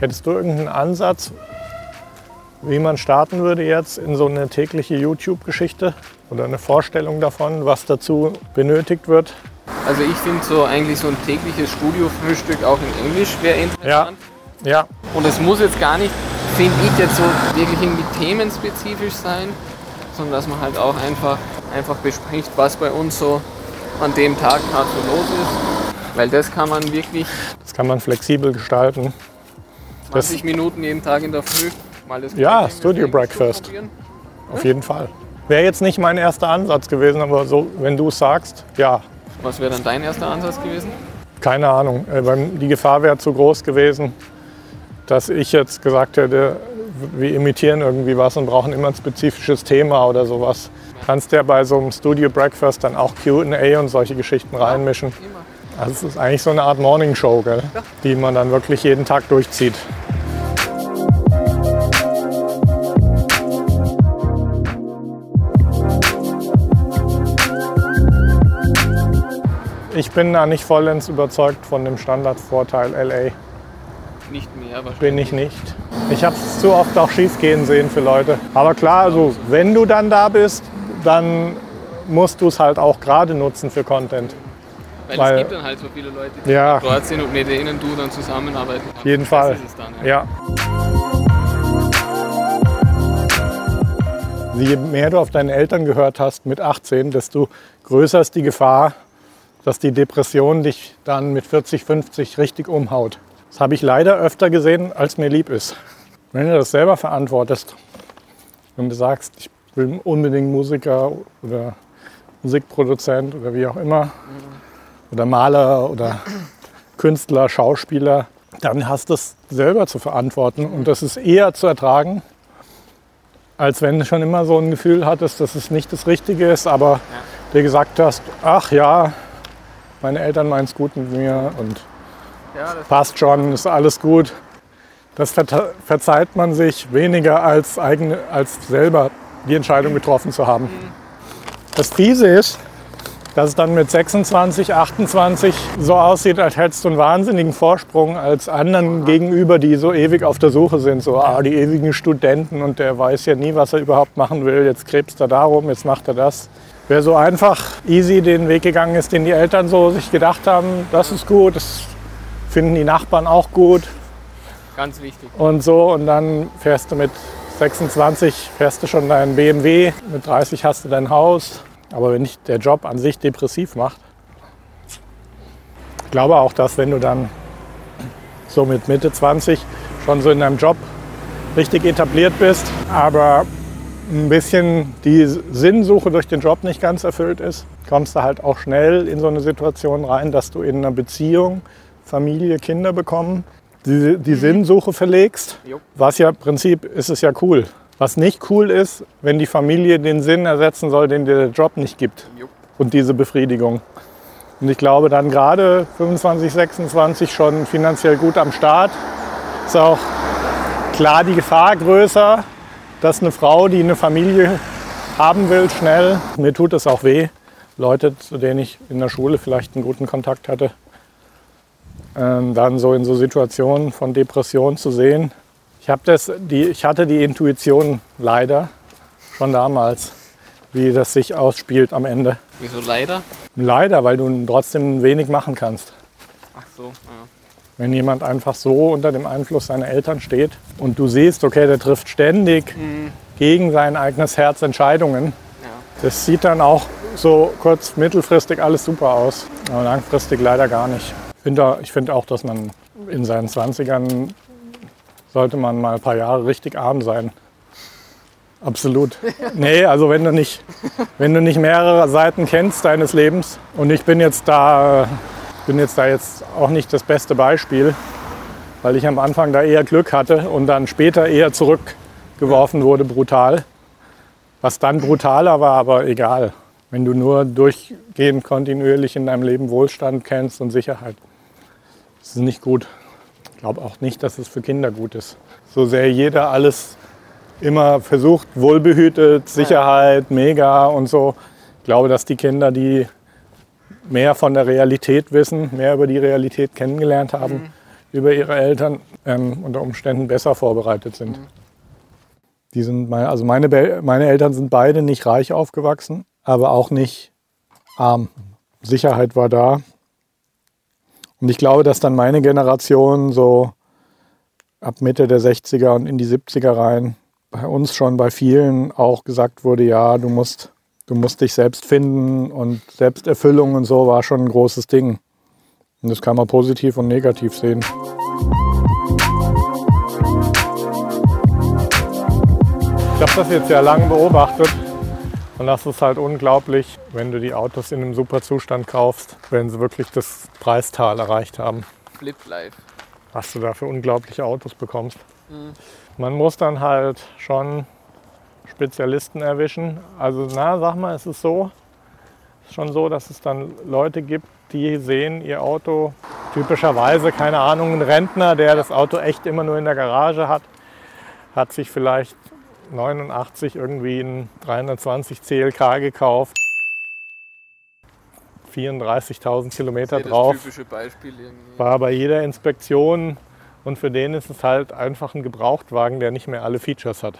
Hättest du irgendeinen Ansatz, wie man starten würde jetzt in so eine tägliche YouTube-Geschichte oder eine Vorstellung davon, was dazu benötigt wird? Also ich finde so eigentlich so ein tägliches Studiofrühstück auch in Englisch wäre interessant. Ja. Ja, Und es muss jetzt gar nicht, finde ich, jetzt so wirklich irgendwie themenspezifisch sein, sondern dass man halt auch einfach, einfach bespricht, was bei uns so an dem Tag gerade so los ist. Weil das kann man wirklich das kann man flexibel gestalten. Das- 20 Minuten jeden Tag in der Früh mal das Ja, Studio Breakfast. Auf jeden Fall. Wäre jetzt nicht mein erster Ansatz gewesen, aber so, wenn du es sagst, ja, Was wäre dann dein erster Ansatz gewesen? keine Ahnung. Äh, Die Gefahr wäre zu groß gewesen, dass ich jetzt gesagt hätte, wir imitieren irgendwie was und brauchen immer ein spezifisches Thema oder sowas. Kannst ja bei so einem Studio Breakfast dann auch Q&A und solche Geschichten reinmischen. Immer. Also es ist eigentlich so eine Art Morning Show, gell? die man dann wirklich jeden Tag durchzieht. Ich bin da nicht vollends überzeugt von dem Standardvorteil LA. Nicht mehr wahrscheinlich. Bin ich nicht. Ich habe es zu oft auch schief gehen sehen für Leute. Aber klar, also, wenn du dann da bist, dann musst du es halt auch gerade nutzen für Content. Weil, weil- es gibt dann halt so viele Leute, die Ja. dort sind und mit denen du dann zusammenarbeiten kannst. Jeden Das Fall. ist es dann, ja. Je mehr du auf deine Eltern gehört hast mit 18, desto größer ist die Gefahr, dass die Depression dich dann mit 40, 50 richtig umhaut. Das habe ich leider öfter gesehen, als mir lieb ist. Wenn du das selber verantwortest und du sagst, ich will unbedingt Musiker oder Musikproduzent oder wie auch immer oder Maler oder Künstler, Schauspieler, dann hast du es selber zu verantworten und das ist eher zu ertragen, als wenn du schon immer so ein Gefühl hattest, dass es nicht das Richtige ist, aber dir gesagt hast, ach ja, meine Eltern meinen es gut mit mir und Ja, passt schon, ist alles gut. Das ver verzeiht man sich weniger als, eigene, als selber die Entscheidung getroffen zu haben. Das Fiese ist, dass es dann mit 26, 28 so aussieht, als hättest du einen wahnsinnigen Vorsprung als anderen gegenüber, die so ewig auf der Suche sind. So, ah, die ewigen Studenten und der weiß ja nie, was er überhaupt machen will. Jetzt krebst er darum, jetzt macht er das. Wer so einfach easy den Weg gegangen ist, den die Eltern so sich gedacht haben, das ist gut, das finden die Nachbarn auch gut ganz wichtig. und so. Und dann fährst du mit 26, fährst du schon dein BMW, mit 30 hast du dein Haus. Aber wenn dich der Job an sich depressiv macht, ich glaube auch, dass wenn du dann so mit Mitte 20 schon so in deinem Job richtig etabliert bist, aber ein bisschen die Sinnsuche durch den Job nicht ganz erfüllt ist, kommst du halt auch schnell in so eine Situation rein, dass du in einer Beziehung, Familie, Kinder bekommen, die, die Sinnsuche verlegst. Was ja im Prinzip ist es ja cool. Was nicht cool ist, wenn die Familie den Sinn ersetzen soll, den dir der Job nicht gibt. Und diese Befriedigung. Und ich glaube dann gerade 25, 26 schon finanziell gut am Start. Ist auch klar die Gefahr größer, dass eine Frau, die eine Familie haben will, schnell, mir tut es auch weh, Leute, zu denen ich in der Schule vielleicht einen guten Kontakt hatte, ähm, dann so in so Situationen von Depression zu sehen. Ich, das, die, ich hatte die Intuition leider schon damals, wie das sich ausspielt am Ende. Wieso leider? Leider, weil du trotzdem wenig machen kannst. Ach so, ja. Wenn jemand einfach so unter dem Einfluss seiner Eltern steht und du siehst, okay, der trifft ständig gegen sein eigenes Herz Entscheidungen, ja. das sieht dann auch so kurz, mittelfristig alles super aus, aber langfristig leider gar nicht. Ich finde, ich finde auch, dass man in seinen 20ern sollte man mal ein paar Jahre richtig arm sein. Absolut. Nee, also wenn du nicht, wenn du nicht mehrere Seiten kennst deines Lebens und ich bin jetzt da, bin jetzt da jetzt auch nicht das beste Beispiel, weil ich am Anfang da eher Glück hatte und dann später eher zurückgeworfen wurde brutal. Was dann brutaler war, aber egal. Wenn du nur durchgehend kontinuierlich in deinem Leben Wohlstand kennst und Sicherheit, das ist nicht gut. Ich glaube auch nicht, dass es für Kinder gut ist. So sehr jeder alles immer versucht, wohlbehütet, Sicherheit, mega und so. Ich glaube, dass die Kinder, die mehr von der Realität wissen, mehr über die Realität kennengelernt haben, über ihre Eltern ähm, unter Umständen besser vorbereitet sind. Mhm. Die sind meine, also meine, meine Eltern sind beide nicht reich aufgewachsen, aber auch nicht arm. Sicherheit war da. Und ich glaube, dass dann meine Generation so ab Mitte der 60er und in die 70er rein bei uns schon bei vielen auch gesagt wurde, ja, du musst, du musst dich selbst finden und Selbsterfüllung und so war schon ein großes Ding. Und das kann man positiv und negativ sehen. Ich habe das jetzt ja lange beobachtet und das ist halt unglaublich, wenn du die Autos in einem super Zustand kaufst, wenn sie wirklich das Preistal erreicht haben. Flip Life. Was du da für unglaubliche Autos bekommst. Mhm. Man muss dann halt schon Spezialisten erwischen. Also na, sag mal, es ist so, es ist schon so, dass es dann Leute gibt, die sehen ihr Auto typischerweise, keine Ahnung, ein Rentner, der das Auto echt immer nur in der Garage hat, hat sich vielleicht 89 irgendwie ein 320 CLK gekauft. 34.000 Kilometer drauf. Das typische Beispiel. War bei jeder Inspektion und für den ist es halt einfach ein Gebrauchtwagen, der nicht mehr alle Features hat.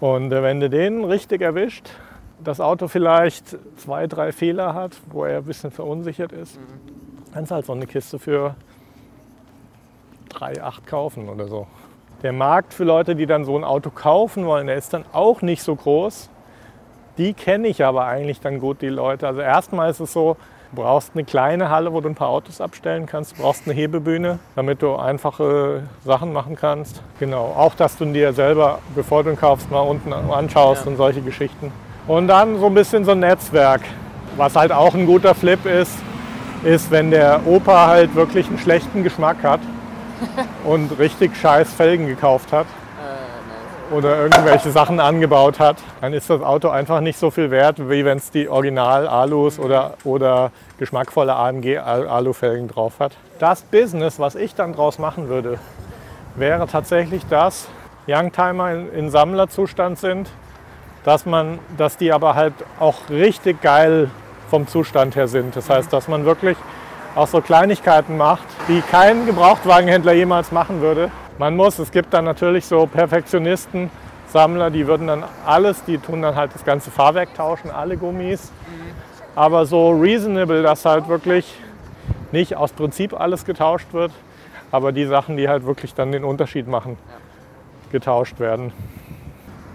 Und äh, wenn du den richtig erwischt, das Auto vielleicht zwei, drei Fehler hat, wo er ein bisschen verunsichert ist, mhm. kannst du halt so eine Kiste für 3,8 kaufen oder so. Der Markt für Leute, die dann so ein Auto kaufen wollen, der ist dann auch nicht so groß. Die kenne ich aber eigentlich dann gut, die Leute. Also erstmal ist es so, du brauchst eine kleine Halle, wo du ein paar Autos abstellen kannst. Du brauchst eine Hebebühne, damit du einfache Sachen machen kannst. Genau, auch dass du dir selber, bevor du ihn kaufst, mal unten anschaust ja. und solche Geschichten. Und dann so ein bisschen so ein Netzwerk. Was halt auch ein guter Flip ist, ist, wenn der Opa halt wirklich einen schlechten Geschmack hat und richtig scheiß Felgen gekauft hat oder irgendwelche Sachen angebaut hat, dann ist das Auto einfach nicht so viel wert, wie wenn es die Original-Alus oder, oder geschmackvolle AMG-Alufelgen drauf hat. Das Business, was ich dann draus machen würde, wäre tatsächlich das, Youngtimer in, in Sammlerzustand sind, dass, man, dass die aber halt auch richtig geil vom Zustand her sind. Das heißt, dass man wirklich auch so Kleinigkeiten macht, die kein Gebrauchtwagenhändler jemals machen würde. Man muss, es gibt dann natürlich so Perfektionisten, Sammler, die würden dann alles, die tun dann halt das ganze Fahrwerk tauschen, alle Gummis. Aber so reasonable, dass halt wirklich nicht aus Prinzip alles getauscht wird, aber die Sachen, die halt wirklich dann den Unterschied machen, getauscht werden.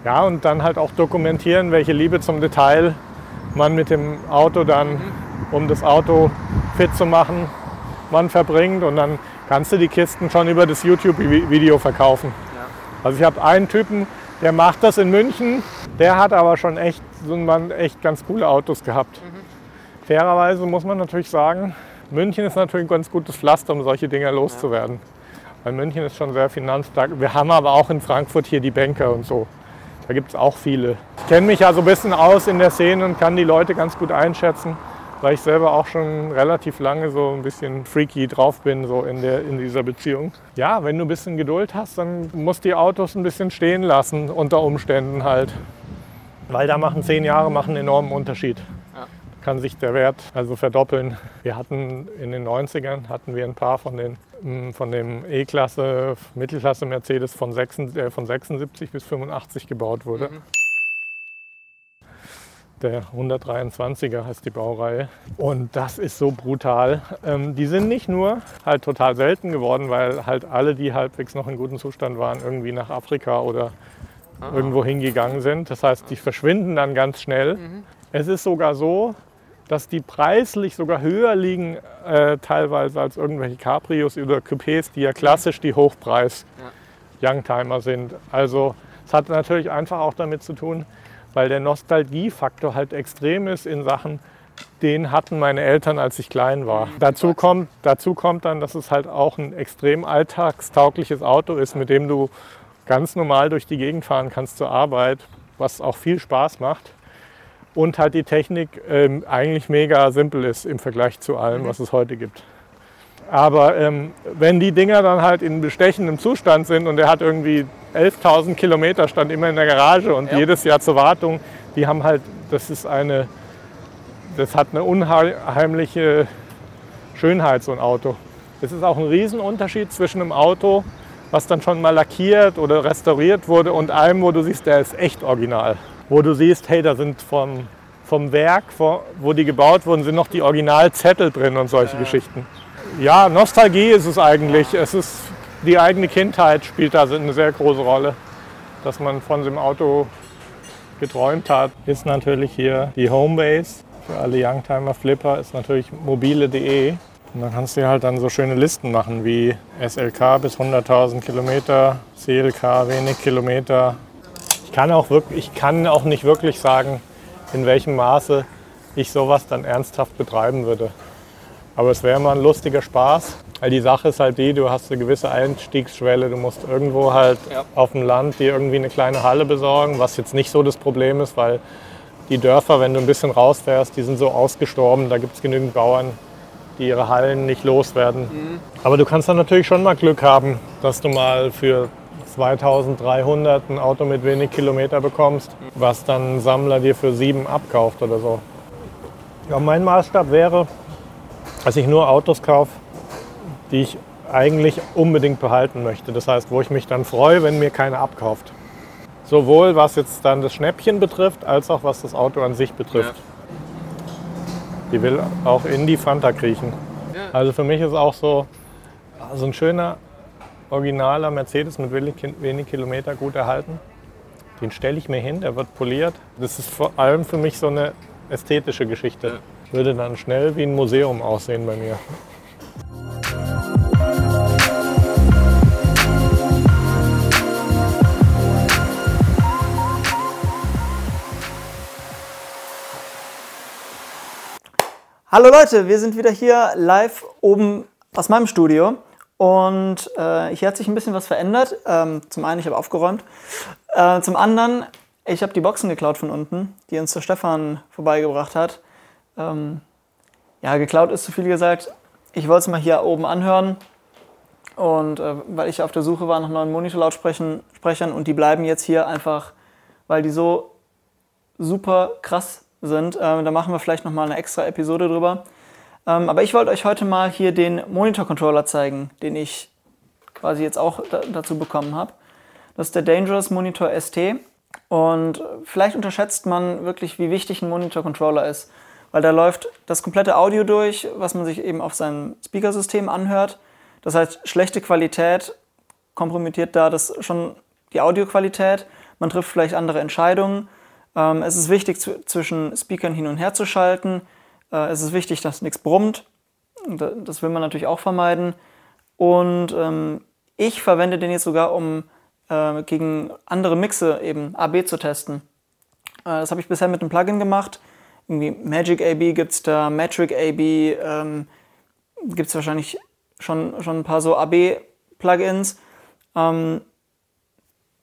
Ja, und dann halt auch dokumentieren, welche Liebe zum Detail man mit dem Auto dann, um das Auto fit zu machen, man verbringt und dann kannst du die Kisten schon über das YouTube-Video verkaufen. Ja. Also ich habe einen Typen, der macht das in München, der hat aber schon echt, so man echt ganz coole Autos gehabt. Mhm. Fairerweise muss man natürlich sagen, München ist natürlich ein ganz gutes Pflaster, um solche Dinge loszuwerden. Ja. Weil München ist schon sehr finanzstark. Wir haben aber auch in Frankfurt hier die Banker und so. Da gibt es auch viele. Ich kenne mich ja so ein bisschen aus in der Szene und kann die Leute ganz gut einschätzen weil ich selber auch schon relativ lange so ein bisschen freaky drauf bin, so in, der, in dieser Beziehung. Ja, wenn du ein bisschen Geduld hast, dann musst du die Autos ein bisschen stehen lassen, unter Umständen halt. Weil da machen zehn Jahre machen einen enormen Unterschied. Ja. Kann sich der Wert also verdoppeln. Wir hatten in den 90ern hatten wir ein paar von den mm, von dem E-Klasse, Mittelklasse Mercedes von, 76, äh, von 76 bis 85 gebaut wurde. Mhm. Der 123er heißt die Baureihe. Und das ist so brutal. Ähm, die sind nicht nur halt total selten geworden, weil halt alle, die halbwegs noch in gutem Zustand waren, irgendwie nach Afrika oder Aha. irgendwo hingegangen sind. Das heißt, die verschwinden dann ganz schnell. Mhm. Es ist sogar so, dass die preislich sogar höher liegen, äh, teilweise als irgendwelche Cabrios oder Coupés, die ja klassisch die Hochpreis-Youngtimer sind. Also es hat natürlich einfach auch damit zu tun, weil der Nostalgiefaktor halt extrem ist in Sachen, den hatten meine Eltern, als ich klein war. Mhm. Dazu kommt, dazu kommt dann, dass es halt auch ein extrem alltagstaugliches Auto ist, mit dem du ganz normal durch die Gegend fahren kannst zur Arbeit, was auch viel Spaß macht. Und halt die Technik ähm, eigentlich mega simpel ist im Vergleich zu allem, mhm. was es heute gibt. Aber ähm, wenn die Dinger dann halt in bestechendem Zustand sind und er hat irgendwie 11.000 Kilometer, stand immer in der Garage und ja. jedes Jahr zur Wartung, die haben halt, das ist eine, das hat eine unheimliche Schönheit, so ein Auto. Es ist auch ein Riesenunterschied zwischen einem Auto, was dann schon mal lackiert oder restauriert wurde und einem, wo du siehst, der ist echt original. Wo du siehst, hey, da sind vom, vom Werk, wo die gebaut wurden, sind noch die Originalzettel drin und solche ja. Geschichten. Ja, Nostalgie ist es eigentlich. Es ist die eigene Kindheit spielt da eine sehr große Rolle. Dass man von dem Auto geträumt hat, ist natürlich hier die Homebase. Für alle Youngtimer Flipper ist natürlich mobile.de. Und dann kannst du halt dann so schöne Listen machen wie SLK bis 100.000 Kilometer, CLK wenig Kilometer. Ich kann, auch wirklich, ich kann auch nicht wirklich sagen, in welchem Maße ich sowas dann ernsthaft betreiben würde. Aber es wäre mal ein lustiger Spaß. Weil die Sache ist halt die, du hast eine gewisse Einstiegsschwelle. Du musst irgendwo halt ja. auf dem Land dir irgendwie eine kleine Halle besorgen, was jetzt nicht so das Problem ist, weil die Dörfer, wenn du ein bisschen rausfährst, die sind so ausgestorben. Da gibt es genügend Bauern, die ihre Hallen nicht loswerden. Mhm. Aber du kannst dann natürlich schon mal Glück haben, dass du mal für 2300 ein Auto mit wenig Kilometer bekommst, was dann ein Sammler dir für sieben abkauft oder so. Ja, mein Maßstab wäre, dass ich nur Autos kaufe, die ich eigentlich unbedingt behalten möchte. Das heißt, wo ich mich dann freue, wenn mir keiner abkauft. Sowohl was jetzt dann das Schnäppchen betrifft, als auch was das Auto an sich betrifft. Ja. Die will auch in die Fanta kriechen. Ja. Also für mich ist auch so, so ein schöner, originaler Mercedes mit wenig Kilometer gut erhalten. Den stelle ich mir hin, der wird poliert. Das ist vor allem für mich so eine ästhetische Geschichte. Ja. Würde dann schnell wie ein Museum aussehen bei mir. Hallo Leute, wir sind wieder hier live oben aus meinem Studio und äh, hier hat sich ein bisschen was verändert. Ähm, zum einen, ich habe aufgeräumt. Äh, zum anderen, ich habe die Boxen geklaut von unten, die uns der Stefan vorbeigebracht hat. Ähm, ja, geklaut ist zu viel gesagt. Ich wollte es mal hier oben anhören und äh, weil ich auf der Suche war nach neuen Monitorlautsprechern und die bleiben jetzt hier einfach, weil die so super krass sind. Ähm, da machen wir vielleicht nochmal eine extra Episode drüber. Ähm, aber ich wollte euch heute mal hier den Monitor-Controller zeigen, den ich quasi jetzt auch da, dazu bekommen habe. Das ist der Dangerous Monitor ST. Und vielleicht unterschätzt man wirklich, wie wichtig ein Monitor-Controller ist. Weil da läuft das komplette Audio durch, was man sich eben auf seinem Speakersystem anhört. Das heißt, schlechte Qualität kompromittiert da das schon die Audioqualität. Man trifft vielleicht andere Entscheidungen. Ähm, es ist wichtig, zwischen Speakern hin und her zu schalten. Äh, es ist wichtig, dass nichts brummt. Das will man natürlich auch vermeiden. Und ähm, ich verwende den jetzt sogar, um äh, gegen andere Mixe eben AB zu testen. Äh, das habe ich bisher mit einem Plugin gemacht. Irgendwie Magic AB gibt es da, Metric AB, ähm, gibt es wahrscheinlich schon, schon ein paar so AB-Plugins. Ähm,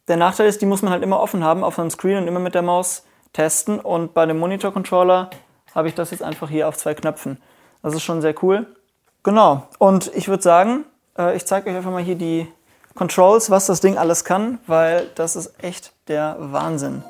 der Nachteil ist, die muss man halt immer offen haben auf seinem Screen und immer mit der Maus testen. Und bei dem Monitor-Controller habe ich das jetzt einfach hier auf zwei Knöpfen. Das ist schon sehr cool. Genau. Und ich würde sagen, äh, ich zeige euch einfach mal hier die Controls, was das Ding alles kann, weil das ist echt der Wahnsinn.